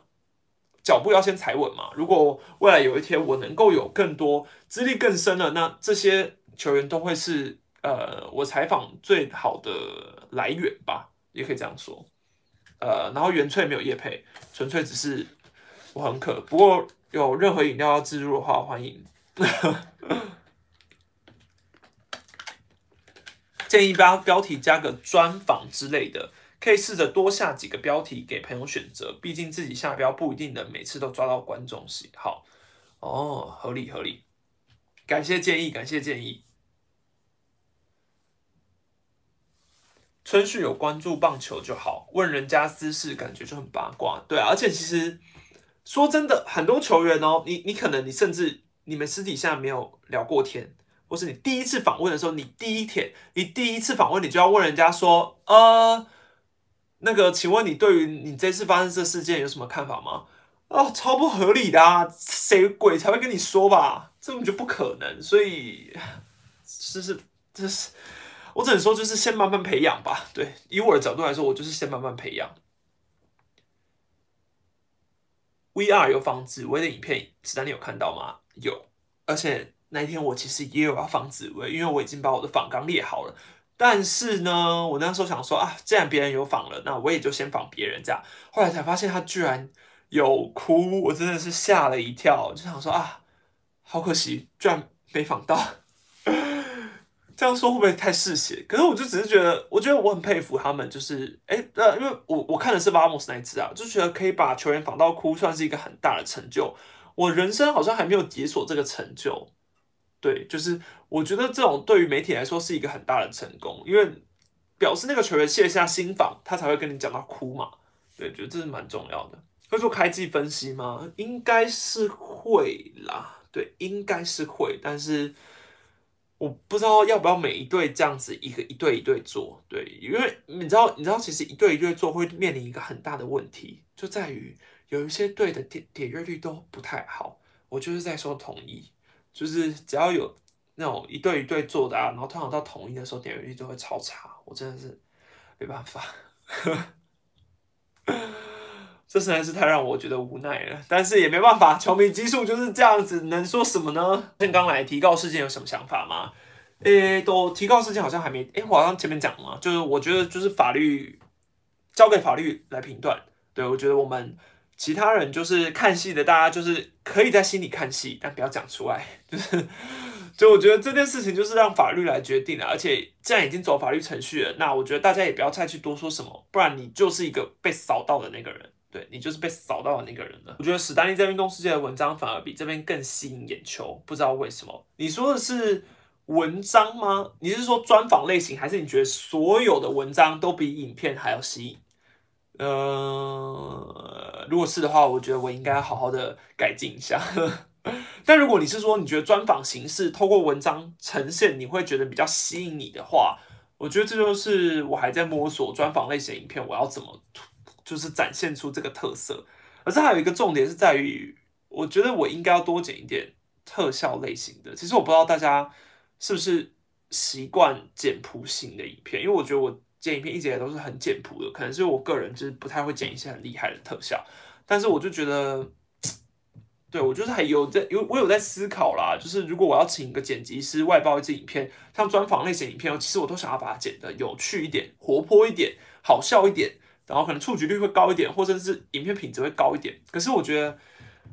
脚步要先踩稳嘛。如果未来有一天我能够有更多资历更深了，那这些球员都会是呃我采访最好的来源吧，也可以这样说。呃，然后原萃没有叶配，纯粹只是我很渴。不过有任何饮料要自入的话，欢迎。建议标标题加个专访之类的。可以试着多下几个标题给朋友选择，毕竟自己下标不一定能每次都抓到观众喜好。哦，合理合理，感谢建议，感谢建议。春旭有关注棒球就好，问人家私事感觉就很八卦。对啊，而且其实说真的，很多球员哦，你你可能你甚至你们私底下没有聊过天，或是你第一次访问的时候，你第一天你第一次访问，你就要问人家说，呃。那个，请问你对于你这次发生这事件有什么看法吗？哦，超不合理的啊！谁鬼才会跟你说吧？这种就不可能。所以，就是，就是，我只能说，就是先慢慢培养吧。对，以我的角度来说，我就是先慢慢培养。VR 有放紫薇的影片，子丹你有看到吗？有，而且那一天我其实也有要放紫薇，因为我已经把我的仿纲列好了。但是呢，我那时候想说啊，既然别人有仿了，那我也就先仿别人这样。后来才发现他居然有哭，我真的是吓了一跳，就想说啊，好可惜，居然没仿到。*laughs* 这样说会不会太嗜血？可是我就只是觉得，我觉得我很佩服他们，就是哎，呃，因为我我看的是巴莫斯那一次啊，就觉得可以把球员仿到哭，算是一个很大的成就。我人生好像还没有解锁这个成就。对，就是我觉得这种对于媒体来说是一个很大的成功，因为表示那个球员卸下心防，他才会跟你讲到哭嘛。对，觉得这是蛮重要的。会做开季分析吗？应该是会啦，对，应该是会，但是我不知道要不要每一队这样子一个一队一队做。对，因为你知道，你知道，其实一队一队做会面临一个很大的问题，就在于有一些队的点点阅率都不太好。我就是在说统一。就是只要有那种一对一对做的啊，然后通常到统一的时候点击率都会超差，我真的是没办法，*laughs* 这实在是太让我觉得无奈了。但是也没办法，球迷基数就是这样子，能说什么呢？正刚来提告事件有什么想法吗？诶，都提高事件好像还没，诶，我好像前面讲了，就是我觉得就是法律交给法律来评断。对我觉得我们其他人就是看戏的，大家就是可以在心里看戏，但不要讲出来。*laughs* 就是，就我觉得这件事情就是让法律来决定了，而且既然已经走法律程序了，那我觉得大家也不要再去多说什么，不然你就是一个被扫到的那个人。对你就是被扫到的那个人了。我觉得史丹利在运动世界的文章反而比这边更吸引眼球，不知道为什么。你说的是文章吗？你是说专访类型，还是你觉得所有的文章都比影片还要吸引？呃，如果是的话，我觉得我应该好好的改进一下。*laughs* 但如果你是说你觉得专访形式透过文章呈现，你会觉得比较吸引你的话，我觉得这就是我还在摸索专访类型影片我要怎么。就是展现出这个特色，而这还有一个重点是在于，我觉得我应该要多剪一点特效类型的。其实我不知道大家是不是习惯简朴型的影片，因为我觉得我剪影片一直以来都是很简朴的，可能是我个人就是不太会剪一些很厉害的特效。但是我就觉得，对我就是还有在有我有在思考啦，就是如果我要请一个剪辑师外包一支影片，像专访类型影片，其实我都想要把它剪得有趣一点、活泼一点、好笑一点。然后可能触及率会高一点，或者是影片品质会高一点。可是我觉得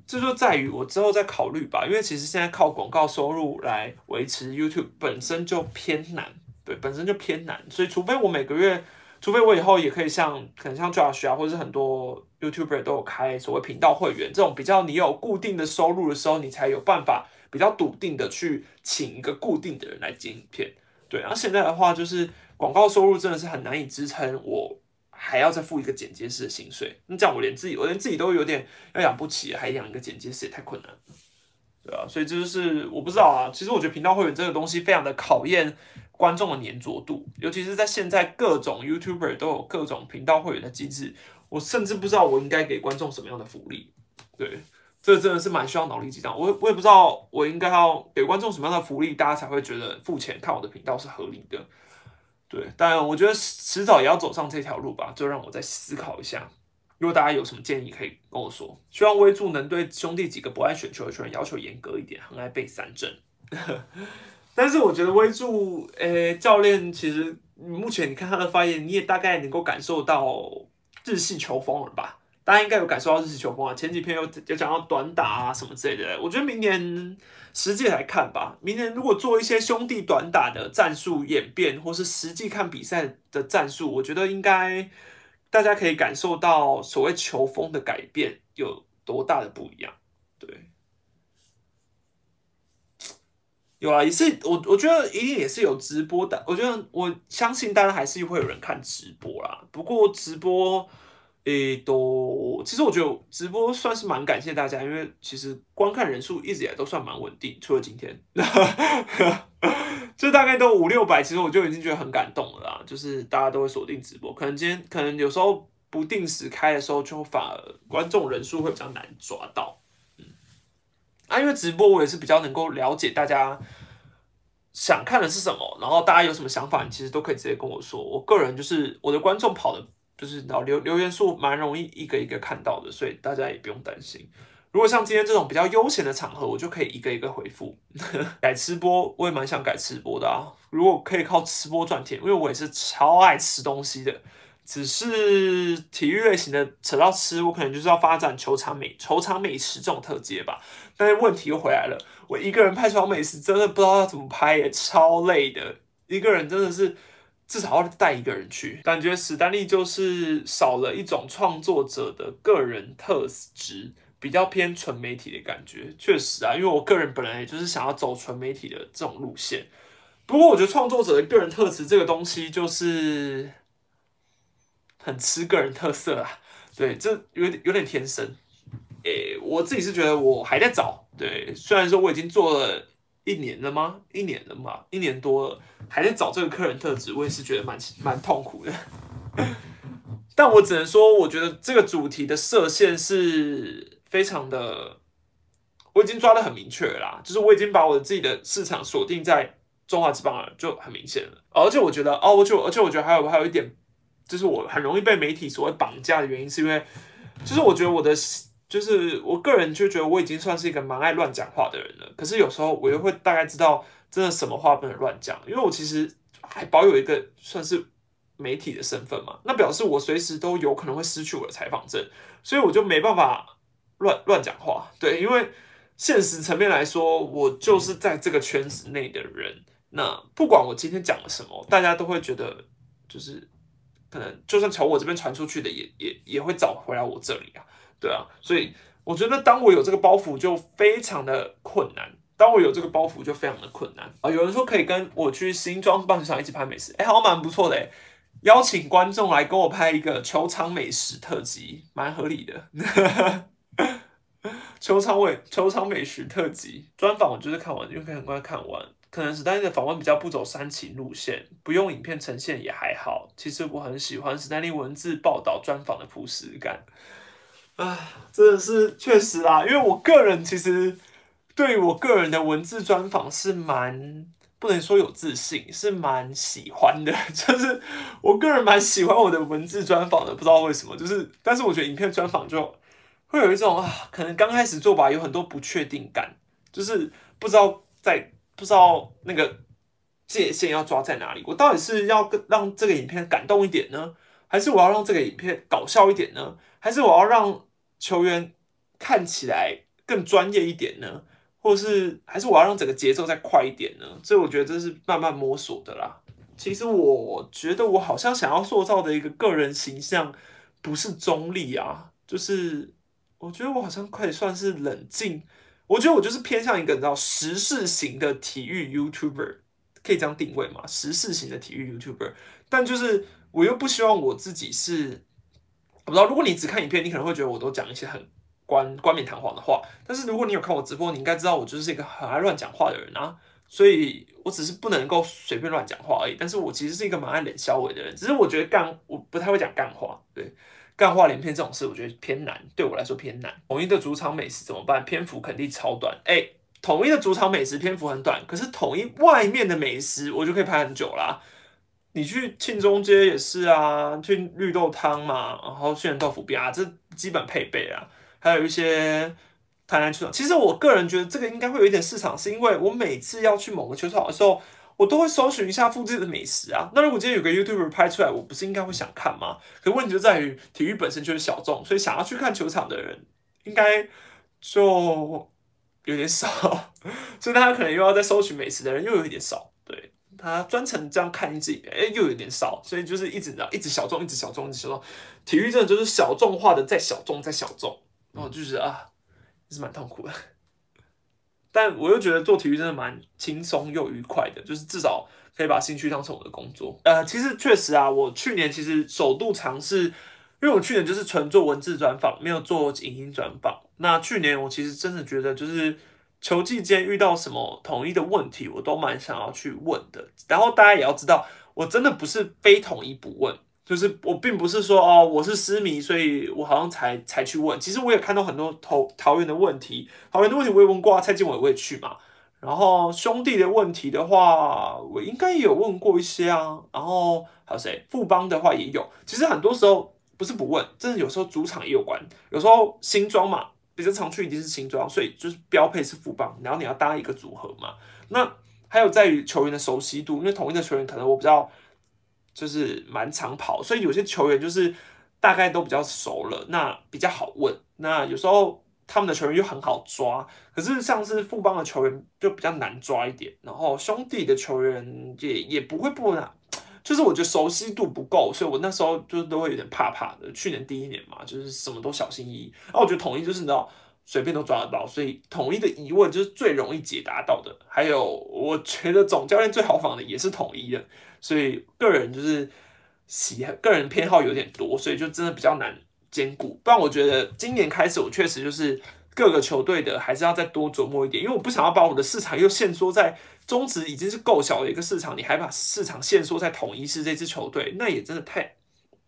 这就在于我之后再考虑吧，因为其实现在靠广告收入来维持 YouTube 本身就偏难，对，本身就偏难。所以除非我每个月，除非我以后也可以像可能像 Josh 啊，或者是很多 YouTuber 都有开所谓频道会员这种比较，你有固定的收入的时候，你才有办法比较笃定的去请一个固定的人来剪影片。对，然后现在的话就是广告收入真的是很难以支撑我。还要再付一个剪接师的薪水，那这样我连自己，我连自己都有点要养不起，还养一个剪接师也太困难了，对啊，所以这就是我不知道啊。其实我觉得频道会员这个东西非常的考验观众的粘着度，尤其是在现在各种 YouTuber 都有各种频道会员的机制，我甚至不知道我应该给观众什么样的福利。对，这真的是蛮需要脑力激荡。我我也不知道我应该要给观众什么样的福利，大家才会觉得付钱看我的频道是合理的。对，但我觉得迟早也要走上这条路吧，就让我再思考一下。如果大家有什么建议，可以跟我说。希望威助能对兄弟几个不爱选球的球员要求严格一点，很爱背三振。*laughs* 但是我觉得威助，诶，教练其实目前你看他的发言，你也大概能够感受到日系球风了吧？大家应该有感受到日系球风啊。前几篇有有讲到短打啊什么之类的。我觉得明年。实际来看吧，明年如果做一些兄弟短打的战术演变，或是实际看比赛的战术，我觉得应该大家可以感受到所谓球风的改变有多大的不一样。对，有啊，也是我我觉得一定也是有直播的，我觉得我相信大家还是会有人看直播啦。不过直播。诶，都其实我觉得直播算是蛮感谢大家，因为其实观看人数一直以来都算蛮稳定，除了今天，*laughs* 就大概都五六百，其实我就已经觉得很感动了啦。就是大家都会锁定直播，可能今天可能有时候不定时开的时候，就反而观众人数会比较难抓到。嗯，啊，因为直播我也是比较能够了解大家想看的是什么，然后大家有什么想法，你其实都可以直接跟我说。我个人就是我的观众跑的。就是然后留留言数蛮容易一个一个看到的，所以大家也不用担心。如果像今天这种比较悠闲的场合，我就可以一个一个回复。*laughs* 改吃播，我也蛮想改吃播的啊。如果可以靠吃播赚钱，因为我也是超爱吃东西的。只是体育类型的扯到吃，我可能就是要发展球场美球场美食这种特技吧。但是问题又回来了，我一个人拍球场美食真的不知道要怎么拍，也超累的。一个人真的是。至少要带一个人去，感觉史丹利就是少了一种创作者的个人特质，比较偏纯媒体的感觉。确实啊，因为我个人本来也就是想要走纯媒体的这种路线。不过我觉得创作者的个人特质这个东西就是很吃个人特色啊。对，这有点有点天生。诶，我自己是觉得我还在找。对，虽然说我已经做了。一年了吗？一年了嘛，一年多了，还在找这个客人特质，我也是觉得蛮蛮痛苦的。*laughs* 但我只能说，我觉得这个主题的设限是非常的，我已经抓的很明确啦，就是我已经把我自己的市场锁定在中华之邦了，就很明显了。而且我觉得，哦，而且而且我觉得还有还有一点，就是我很容易被媒体所谓绑架的原因，是因为，就是我觉得我的。就是我个人就觉得我已经算是一个蛮爱乱讲话的人了，可是有时候我又会大概知道真的什么话不能乱讲，因为我其实还保有一个算是媒体的身份嘛，那表示我随时都有可能会失去我的采访证，所以我就没办法乱乱讲话。对，因为现实层面来说，我就是在这个圈子内的人，那不管我今天讲了什么，大家都会觉得就是可能就算从我这边传出去的，也也也会找回来我这里啊，对啊，所以我觉得当我有这个包袱，就非常的困难。当我有这个包袱，就非常的困难啊！有人说可以跟我去新庄棒球场一起拍美食，哎，好像蛮不错的哎。邀请观众来跟我拍一个球场美食特辑，蛮合理的。*laughs* 球场美球场美食特辑专访，我就是看完，因为可以很快看完。可能史丹利的访问比较不走煽情路线，不用影片呈现也还好。其实我很喜欢史丹利文字报道专访的朴实感。啊，真的是确实啊，因为我个人其实。对于我个人的文字专访是蛮不能说有自信，是蛮喜欢的。*laughs* 就是我个人蛮喜欢我的文字专访的，不知道为什么。就是，但是我觉得影片专访就会有一种啊，可能刚开始做吧，有很多不确定感，就是不知道在不知道那个界限要抓在哪里。我到底是要让这个影片感动一点呢，还是我要让这个影片搞笑一点呢，还是我要让球员看起来更专业一点呢？或是还是我要让整个节奏再快一点呢？所以我觉得这是慢慢摸索的啦。其实我觉得我好像想要塑造的一个个人形象不是中立啊，就是我觉得我好像可以算是冷静。我觉得我就是偏向一个你知道时事型的体育 YouTuber，可以这样定位嘛？时事型的体育 YouTuber，但就是我又不希望我自己是，我不知道如果你只看影片，你可能会觉得我都讲一些很。冠冠冕堂皇的话，但是如果你有看我直播，你应该知道我就是一个很爱乱讲话的人啊，所以我只是不能够随便乱讲话而已。但是我其实是一个蛮爱冷笑伟的人，只是我觉得干我不太会讲干话，对，干话连篇这种事我觉得偏难，对我来说偏难。统一的主场美食怎么办？篇幅肯定超短。哎，统一的主场美食篇幅很短，可是统一外面的美食我就可以拍很久啦。你去庆中街也是啊，去绿豆汤嘛，然后杏仁豆腐饼啊，这基本配备啊。还有一些台南球场，其实我个人觉得这个应该会有一点市场，是因为我每次要去某个球场的时候，我都会搜寻一下附近的美食啊。那如果今天有个 YouTuber 拍出来，我不是应该会想看吗？可问题就在于体育本身就是小众，所以想要去看球场的人应该就有点少，*laughs* 所以大家可能又要再搜寻美食的人又有一点少，他专程这样看一集，哎，又有点少，所以就是一直一直小众，一直小众，一直小众。体育真的就是小众化的，再小众，再小众。然后就是啊，也是蛮痛苦的，*laughs* 但我又觉得做体育真的蛮轻松又愉快的，就是至少可以把兴趣当成我的工作。呃，其实确实啊，我去年其实首度尝试，因为我去年就是纯做文字专访，没有做影音专访。那去年我其实真的觉得，就是球季间遇到什么统一的问题，我都蛮想要去问的。然后大家也要知道，我真的不是非统一不问。就是我并不是说哦，我是私迷，所以我好像才才去问。其实我也看到很多桃桃园的问题，桃园的问题我也问过啊，蔡进伟我也去嘛。然后兄弟的问题的话，我应该也有问过一些啊。然后还有谁？富邦的话也有。其实很多时候不是不问，真的有时候主场也有关。有时候新装嘛，比较常去一定是新庄，所以就是标配是富邦，然后你要搭一个组合嘛。那还有在于球员的熟悉度，因为同一的球员可能我比较。就是蛮常跑，所以有些球员就是大概都比较熟了，那比较好问。那有时候他们的球员又很好抓，可是像是富邦的球员就比较难抓一点。然后兄弟的球员也也不会不难，就是我觉得熟悉度不够，所以我那时候就都会有点怕怕的。去年第一年嘛，就是什么都小心翼翼。然后我觉得统一就是你知道随便都抓得到，所以统一的疑问就是最容易解答到的。还有我觉得总教练最好仿的也是统一的。所以个人就是喜个人偏好有点多，所以就真的比较难兼顾。不然我觉得今年开始，我确实就是各个球队的还是要再多琢磨一点，因为我不想要把我的市场又限缩在中职已经是够小的一个市场，你还把市场限缩在统一是这支球队，那也真的太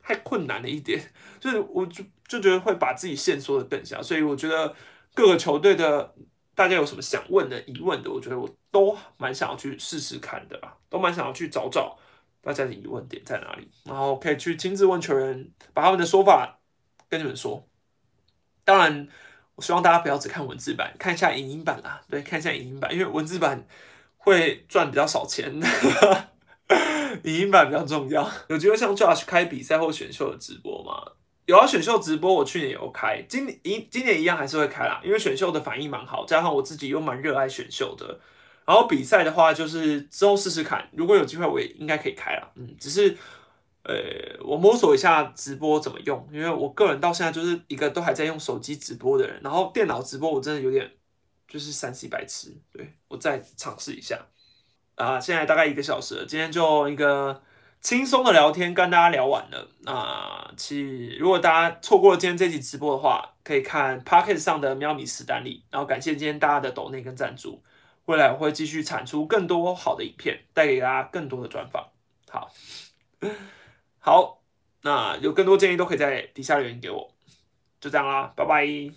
太困难了一点。就是我就就觉得会把自己限缩的更小，所以我觉得各个球队的。大家有什么想问的、疑问的，我觉得我都蛮想要去试试看的啦，都蛮想要去找找大家的疑问点在哪里，然后可以去亲自问球员，把他们的说法跟你们说。当然，我希望大家不要只看文字版，看一下影音版啦。对，看一下影音版，因为文字版会赚比较少钱，*laughs* 影音版比较重要。有机会像 Josh 开比赛或选秀的直播吗？有啊，选秀直播我去年有开，今年一今年一样还是会开啦，因为选秀的反应蛮好，加上我自己又蛮热爱选秀的。然后比赛的话，就是之后试试看，如果有机会我也应该可以开啦。嗯，只是呃，我摸索一下直播怎么用，因为我个人到现在就是一个都还在用手机直播的人，然后电脑直播我真的有点就是三 C 白痴，对我再尝试一下。啊，现在大概一个小时了，今天就一个。轻松的聊天跟大家聊完了，那其如果大家错过了今天这期直播的话，可以看 p o c k e t 上的喵米史丹利，然后感谢今天大家的抖内跟赞助，未来我会继续产出更多好的影片，带给大家更多的专访。好，好，那有更多建议都可以在底下留言给我，就这样啦，拜拜。